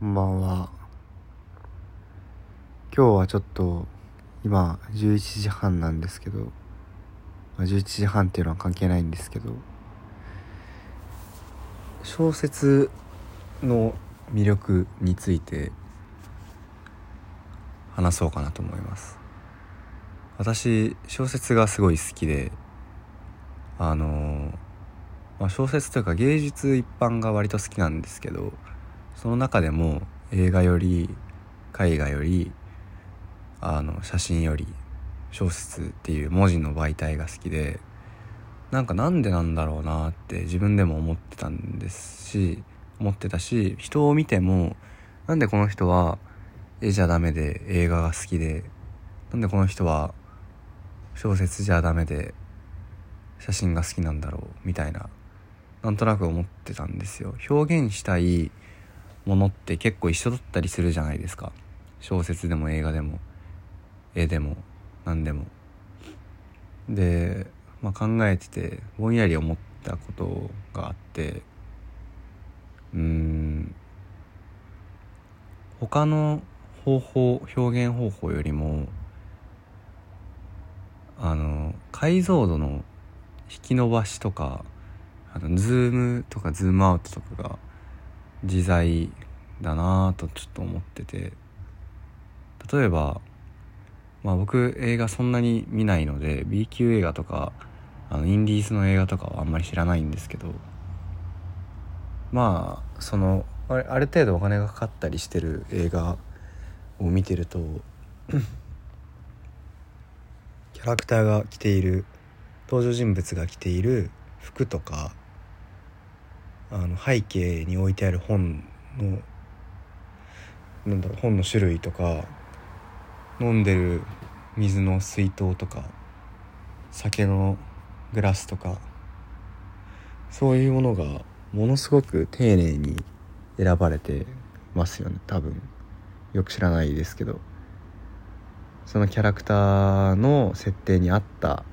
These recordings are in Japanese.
こんばんは。今日はちょっと今11時半なんですけど、まあ、11時半っていうのは関係ないんですけど小説の魅力について話そうかなと思います。私小説がすごい好きであのまあ、小説というか芸術一般が割と好きなんですけどその中でも映画より絵画よりあの写真より小説っていう文字の媒体が好きでなんかなんでなんだろうなって自分でも思ってたんですし思ってたし人を見てもなんでこの人は絵じゃダメで映画が好きでなんでこの人は小説じゃダメで写真が好きなんだろうみたいななんとなく思ってたんですよ。表現したいものって結構一緒だったりするじゃないですか。小説でも映画でも絵でも何でも。で、まあ、考えててぼんやり思ったことがあってうん他の方法表現方法よりもあの解像度の引き伸ばしとかあのズームとかズームアウトとかが自在だなとちょっと思ってて。例えばまあ僕映画そんなに見ないので B 級映画とかあのインディーズの映画とかはあんまり知らないんですけど。まあそのある程度お金がかかったりしてる映画を見てると キャラクターが着ている登場人物が着ている服とかあの背景に置いてある本のなんだろう本の種類とか飲んでる水の水筒とか酒のグラスとかそういうものがものすごく丁寧に選ばれてますよね。多分よく知らないですけどそのキャラクターの設定に合った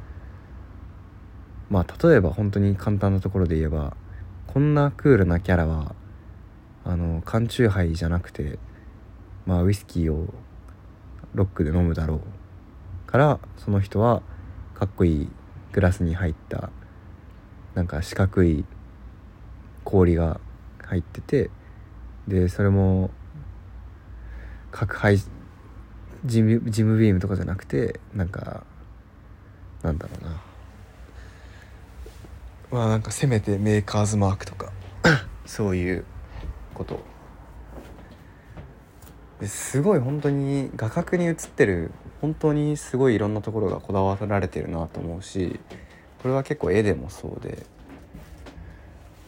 まあ例えば本当に簡単なところで言えばこんなクールなキャラはあの缶チューハイじゃなくてまあウイスキーをロックで飲むだろうからその人はかっこいいグラスに入ったなんか四角い氷が入っててでそれも角配ジムジムビームとかじゃなくてなんかなんだろうな。まあなんかせめてメーカーズマークとか。そういうこと。すごい本当に画角に映ってる本当にすごいいろんなところがこだわられてるなと思うしこれは結構絵でもそうで。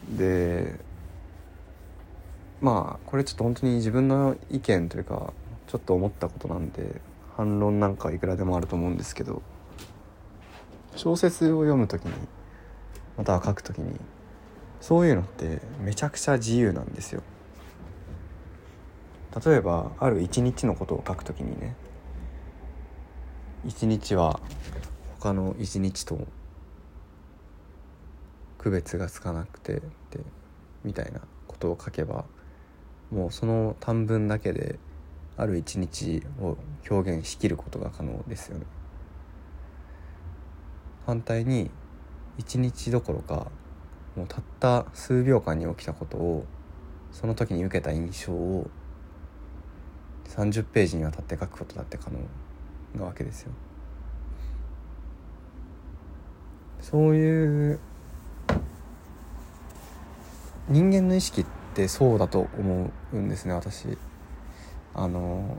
でまあこれちょっと本当に自分の意見というかちょっと思ったことなんで反論なんかいくらでもあると思うんですけど小説を読む時にまたは書く時にそういうのってめちゃくちゃ自由なんですよ。例えばある一日のことを書く時にね一日は他の一日と区別がつかなくてでみたいなことを書けばもうその短文だけである一日を表現しきることが可能ですよね。反対に一日どころかもうたった数秒間に起きたことをその時に受けた印象を30ページにわたって書くことだって可能なわけですよ。そういう人間の意識ってそうだと思うんですね私。あの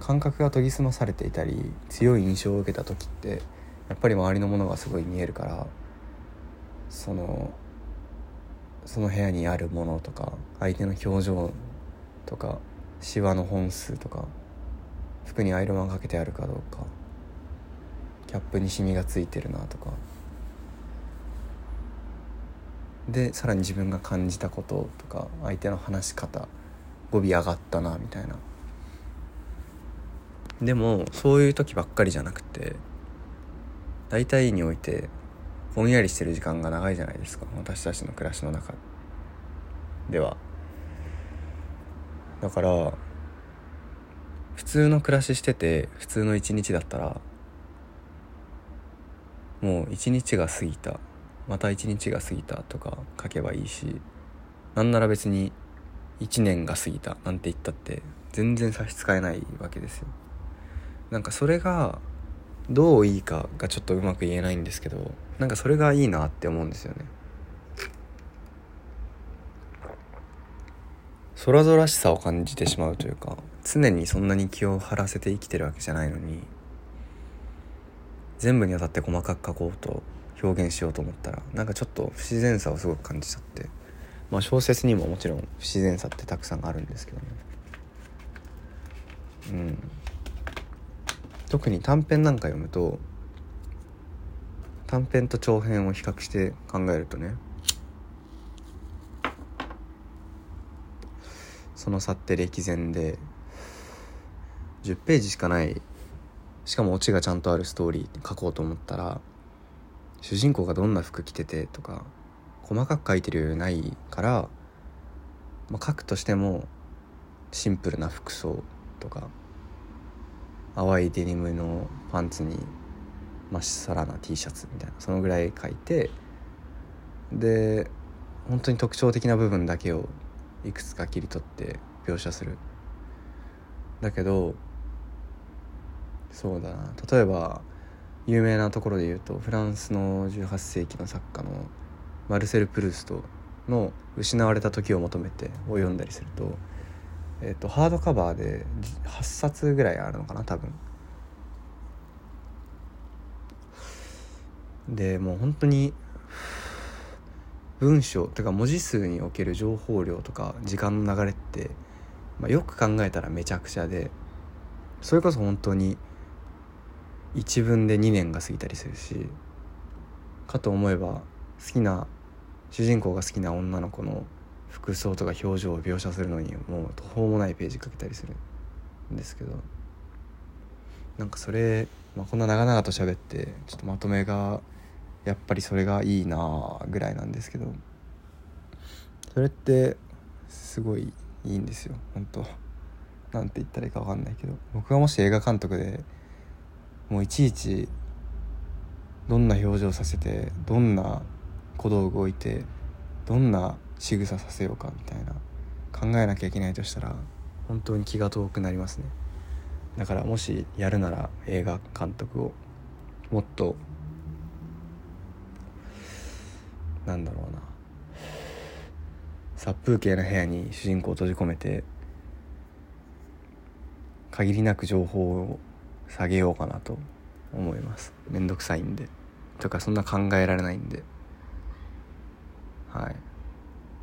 感覚が研ぎ澄まされていたり強い印象を受けた時ってやっぱり周りのものがすごい見えるからそのその部屋にあるものとか相手の表情とかシワの本数とか服にアイロンがかけてあるかどうかキャップにシミがついてるなとか。でさらに自分が感じたこととか相手の話し方語尾上がったなみたいな。でもそういう時ばっかりじゃなくて大体においてぼんやりしてる時間が長いじゃないですか。私たちの暮らしの中。では。だから普通の暮らししてて普通の一日だったらもう一日が過ぎた。また一日が過ぎたとか書けばいいしなんなら別に1年が過ぎたなんて言ったって全然差し支えないわけですよ。なんかそれがどういいかがちょっとうまく言えないんですけどなんかそれがいいなって思うんですよね。空々しさを感じてしまうというか常にそんなに気を張らせて生きてるわけじゃないのに全部にわたって細かく書こうと表現しようと思ったらなんかちょっと不自然さをすごく感じちゃってまあ小説にももちろん不自然さってたくさんあるんですけどねうん特に短編なんか読むと短編と長編を比較して考えるとねその差って歴然で10ページしかないしかもオチがちゃんとあるストーリー書こうと思ったら主人公がどんな服着ててとか細かく書いてる余裕ないから、まあ、書くとしてもシンプルな服装とか淡いデニムのパンツにまっさらな T シャツみたいなそのぐらい書いてで本当に特徴的な部分だけをいくつか切り取って描写する。だけどそうだな。例えば有名なところで言うとフランスの18世紀の作家のマルセル・プルーストの「失われた時を求めて」を読んだりすると,、えーと、ハードカバーで8冊ぐらいあるのかな多分。でもう本当に文章とか文字数における情報量とか時間の流れって、まあ、よく考えたらめちゃくちゃでそれこそ本当に1文で2年が過ぎたりするしかと思えば好きな主人公が好きな女の子の服装とか表情を描写するのにもう途方もないページ書けたりするんですけどなんかそれ、まあ、こんな長々と喋ってちょっとまとめがやっぱりそれがいいなぐらいなんですけどそれってすごいいいんですよ本当なんて言ったらいいか分かんないけど僕がもし映画監督でもういちいちどんな表情させてどんな小道具置いてどんな仕草させようかみたいな考えなきゃいけないとしたら本当に気が遠くなりますね。だからもしやるなら映画監督をもっとなんだろうな。殺風景な部屋に主人公を閉じ込めて限りなく情報を下げようかなと思います。めんどくさいんで。とかそんな考えられないんで。はい。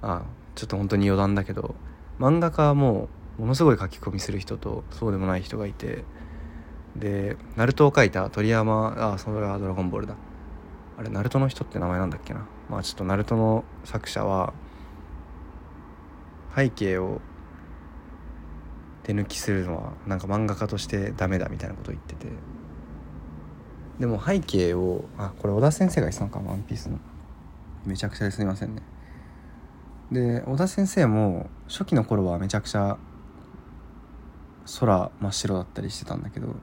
あちょっと本当に余談だけど漫画家はもうものすごい書き込みする人とそうでもない人がいてでナルトを書いた鳥山あそれは「ドラゴンボールだ」あれナルトの人って名前なんだっけな。まあちょっとナルトの作者は背景を手抜きするのはなんか漫画家としてダメだみたいなことを言ってて。でも背景をあこれ小田先生が言ってたのか「ワンピースの。めちゃくちゃですみませんね。で小田先生も初期の頃はめちゃくちゃ空真っ白だったりしてたんだけど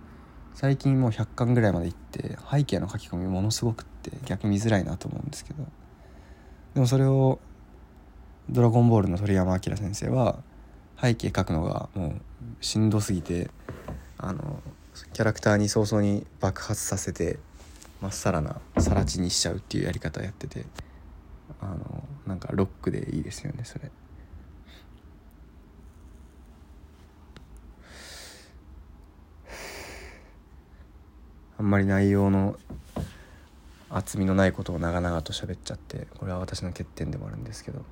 最近もう100巻ぐらいまでいって背景の書き込みものすごくって逆に見づらいなと思うんですけど。でもそれを「ドラゴンボール」の鳥山明先生は背景描くのがもうしんどすぎてあのキャラクターに早々に爆発させてまっさらな更地にしちゃうっていうやり方やってて。あのなんかロックでいいですよねそれ。あんまり内容の厚みのないことを長々と喋っちゃってこれは私の欠点でもあるんですけど。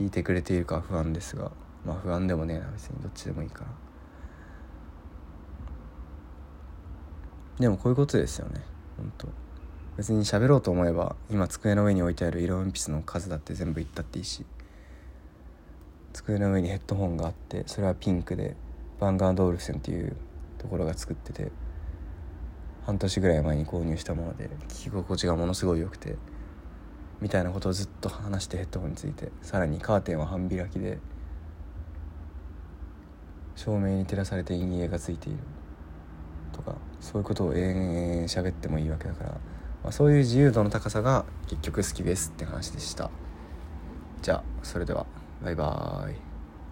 聞いてくれているか不安ですがまあ不安でもねえな別にどっちでもいいから。でもこういうことですよね本当。別に喋ろうと思えば今机の上に置いてある色鉛筆の数だって全部言ったっていいし机の上にヘッドホンがあってそれはピンクでヴァンガードールセンっていうところが作ってて半年ぐらい前に購入したもので聞き心地がものすごい良くてみたいなことをずっと話してヘッドホンについてさらにカーテンは半開きで照明に照らされて陰影がついているとかそういうことを延々喋ってもいいわけだから、まあ、そういう自由度の高さが結局好きですって話でした。じゃあそれではバイバーイ。